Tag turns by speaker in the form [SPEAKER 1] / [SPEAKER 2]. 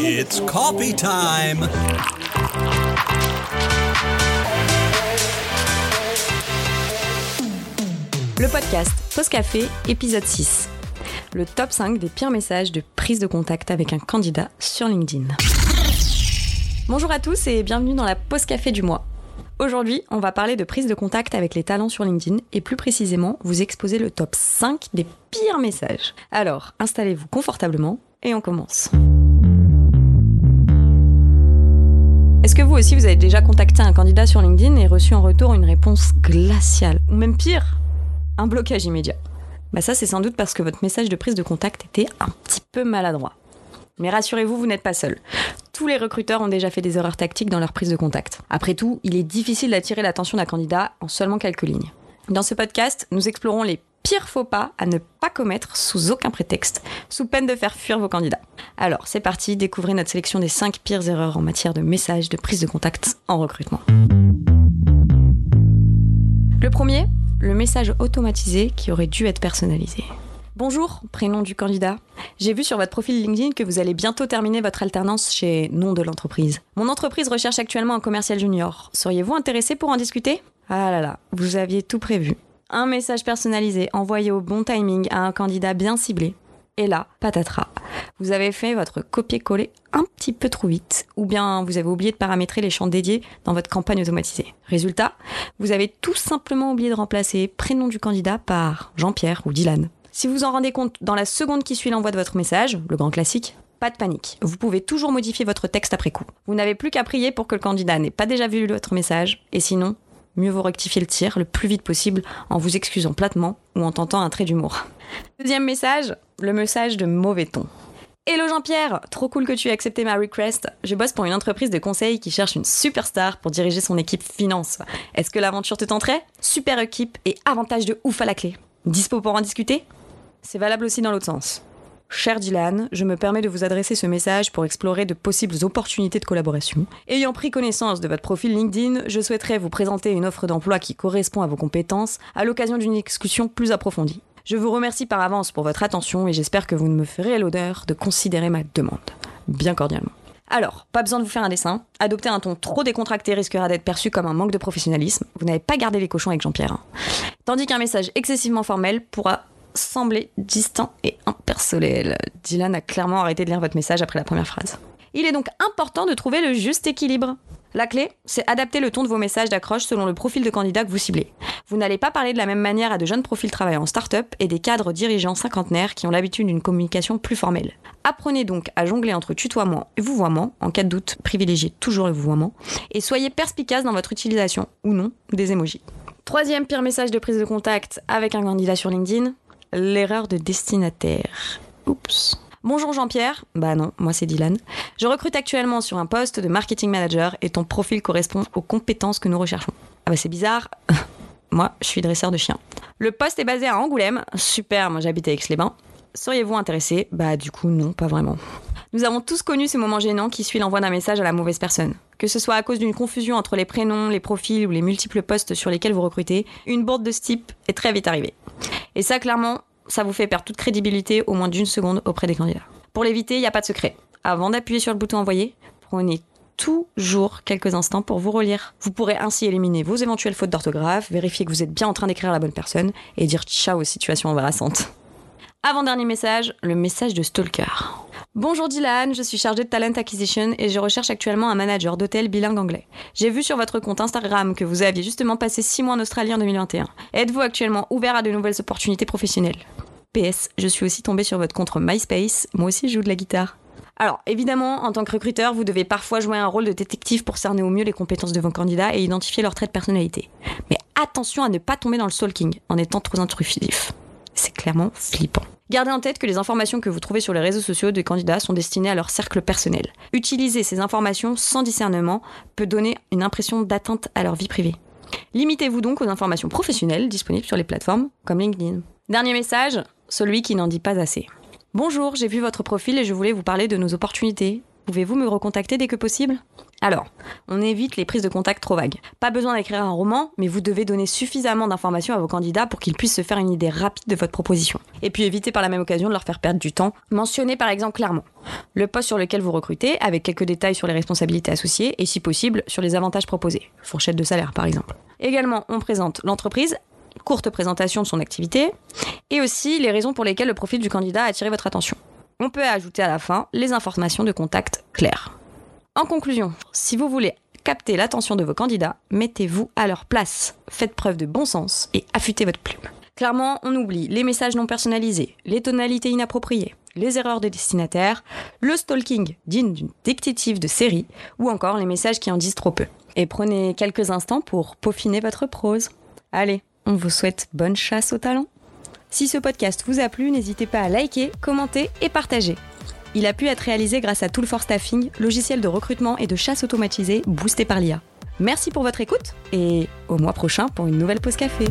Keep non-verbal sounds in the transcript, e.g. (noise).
[SPEAKER 1] It's coffee time.
[SPEAKER 2] Le podcast Pause Café, épisode 6. Le top 5 des pires messages de prise de contact avec un candidat sur LinkedIn. Bonjour à tous et bienvenue dans la Pause Café du mois. Aujourd'hui, on va parler de prise de contact avec les talents sur LinkedIn et plus précisément vous exposer le top 5 des pires messages. Alors, installez-vous confortablement et on commence. Que vous aussi vous avez déjà contacté un candidat sur LinkedIn et reçu en retour une réponse glaciale Ou même pire, un blocage immédiat Bah ça c'est sans doute parce que votre message de prise de contact était un petit peu maladroit. Mais rassurez-vous, vous n'êtes pas seul. Tous les recruteurs ont déjà fait des erreurs tactiques dans leur prise de contact. Après tout, il est difficile d'attirer l'attention d'un candidat en seulement quelques lignes. Dans ce podcast, nous explorons les pires faux pas à ne pas commettre sous aucun prétexte, sous peine de faire fuir vos candidats. Alors, c'est parti, découvrez notre sélection des 5 pires erreurs en matière de messages de prise de contact en recrutement. Le premier, le message automatisé qui aurait dû être personnalisé. Bonjour, prénom du candidat. J'ai vu sur votre profil LinkedIn que vous allez bientôt terminer votre alternance chez nom de l'entreprise. Mon entreprise recherche actuellement un commercial junior. Seriez-vous intéressé pour en discuter? Ah là là, vous aviez tout prévu. Un message personnalisé envoyé au bon timing à un candidat bien ciblé. Et là, patatras, vous avez fait votre copier-coller un petit peu trop vite, ou bien vous avez oublié de paramétrer les champs dédiés dans votre campagne automatisée. Résultat, vous avez tout simplement oublié de remplacer prénom du candidat par Jean-Pierre ou Dylan. Si vous en rendez compte dans la seconde qui suit l'envoi de votre message, le grand classique, pas de panique. Vous pouvez toujours modifier votre texte après coup. Vous n'avez plus qu'à prier pour que le candidat n'ait pas déjà vu votre message, et sinon, mieux vaut rectifier le tir le plus vite possible en vous excusant platement ou en tentant un trait d'humour. Deuxième message, le message de mauvais ton. Hello Jean-Pierre, trop cool que tu aies accepté ma request. Je bosse pour une entreprise de conseil qui cherche une superstar pour diriger son équipe finance. Est-ce que l'aventure te tenterait? Super équipe et avantage de ouf à la clé. Dispo pour en discuter? C'est valable aussi dans l'autre sens. Cher Dylan, je me permets de vous adresser ce message pour explorer de possibles opportunités de collaboration. Ayant pris connaissance de votre profil LinkedIn, je souhaiterais vous présenter une offre d'emploi qui correspond à vos compétences à l'occasion d'une discussion plus approfondie. Je vous remercie par avance pour votre attention et j'espère que vous ne me ferez l'honneur de considérer ma demande. Bien cordialement. Alors, pas besoin de vous faire un dessin. Adopter un ton trop décontracté risquera d'être perçu comme un manque de professionnalisme. Vous n'avez pas gardé les cochons avec Jean-Pierre. hein. Tandis qu'un message excessivement formel pourra sembler distant et impersonnel. Dylan a clairement arrêté de lire votre message après la première phrase. Il est donc important de trouver le juste équilibre. La clé, c'est adapter le ton de vos messages d'accroche selon le profil de candidat que vous ciblez. Vous n'allez pas parler de la même manière à de jeunes profils travaillant en start-up et des cadres dirigeants cinquantenaires qui ont l'habitude d'une communication plus formelle. Apprenez donc à jongler entre tutoiement et vouvoiement. En cas de doute, privilégiez toujours le vouvoiement. Et soyez perspicace dans votre utilisation, ou non, des emojis. Troisième pire message de prise de contact avec un candidat sur LinkedIn, l'erreur de destinataire. Oups. Bonjour Jean-Pierre. Bah non, moi c'est Dylan. Je recrute actuellement sur un poste de marketing manager et ton profil correspond aux compétences que nous recherchons. Ah bah c'est bizarre. (laughs) moi, je suis dresseur de chiens. Le poste est basé à Angoulême. Super, moi j'habite à Aix-les-Bains. Seriez-vous intéressé? Bah du coup non, pas vraiment. Nous avons tous connu ce moment gênant qui suit l'envoi d'un message à la mauvaise personne. Que ce soit à cause d'une confusion entre les prénoms, les profils ou les multiples postes sur lesquels vous recrutez, une bourde de ce type est très vite arrivée. Et ça, clairement, ça vous fait perdre toute crédibilité au moins d'une seconde auprès des candidats. Pour l'éviter, il n'y a pas de secret. Avant d'appuyer sur le bouton envoyer, prenez toujours quelques instants pour vous relire. Vous pourrez ainsi éliminer vos éventuelles fautes d'orthographe, vérifier que vous êtes bien en train d'écrire la bonne personne et dire ciao aux situations embarrassantes. Avant-dernier message, le message de Stalker. Bonjour Dylan, je suis chargée de Talent Acquisition et je recherche actuellement un manager d'hôtel bilingue anglais. J'ai vu sur votre compte Instagram que vous aviez justement passé 6 mois en Australie en 2021. Êtes-vous actuellement ouvert à de nouvelles opportunités professionnelles? PS, je suis aussi tombée sur votre compte MySpace, moi aussi je joue de la guitare. Alors, évidemment, en tant que recruteur, vous devez parfois jouer un rôle de détective pour cerner au mieux les compétences de vos candidats et identifier leurs traits de personnalité. Mais attention à ne pas tomber dans le stalking en étant trop intrusif. C'est clairement flippant. Gardez en tête que les informations que vous trouvez sur les réseaux sociaux des candidats sont destinées à leur cercle personnel. Utiliser ces informations sans discernement peut donner une impression d'atteinte à leur vie privée. Limitez-vous donc aux informations professionnelles disponibles sur les plateformes comme LinkedIn. Dernier message, celui qui n'en dit pas assez. Bonjour, j'ai vu votre profil et je voulais vous parler de nos opportunités. Pouvez-vous me recontacter dès que possible? Alors, on évite les prises de contact trop vagues. Pas besoin d'écrire un roman, mais vous devez donner suffisamment d'informations à vos candidats pour qu'ils puissent se faire une idée rapide de votre proposition. Et puis évitez par la même occasion de leur faire perdre du temps. Mentionnez par exemple clairement le poste sur lequel vous recrutez, avec quelques détails sur les responsabilités associées et si possible sur les avantages proposés, fourchette de salaire par exemple. Également, on présente l'entreprise, courte présentation de son activité, et aussi les raisons pour lesquelles le profil du candidat a attiré votre attention. On peut ajouter à la fin les informations de contact claires. En conclusion, si vous voulez capter l'attention de vos candidats, mettez-vous à leur place. Faites preuve de bon sens et affûtez votre plume. Clairement, on oublie les messages non personnalisés, les tonalités inappropriées, les erreurs de destinataire, le stalking digne d'une détective de série, ou encore les messages qui en disent trop peu. Et prenez quelques instants pour peaufiner votre prose. Allez, on vous souhaite bonne chasse au talent. Si ce podcast vous a plu, n'hésitez pas à liker, commenter et partager. Il a pu être réalisé grâce à Tool for Staffing, logiciel de recrutement et de chasse automatisé boosté par l'IA. Merci pour votre écoute et au mois prochain pour une nouvelle pause café.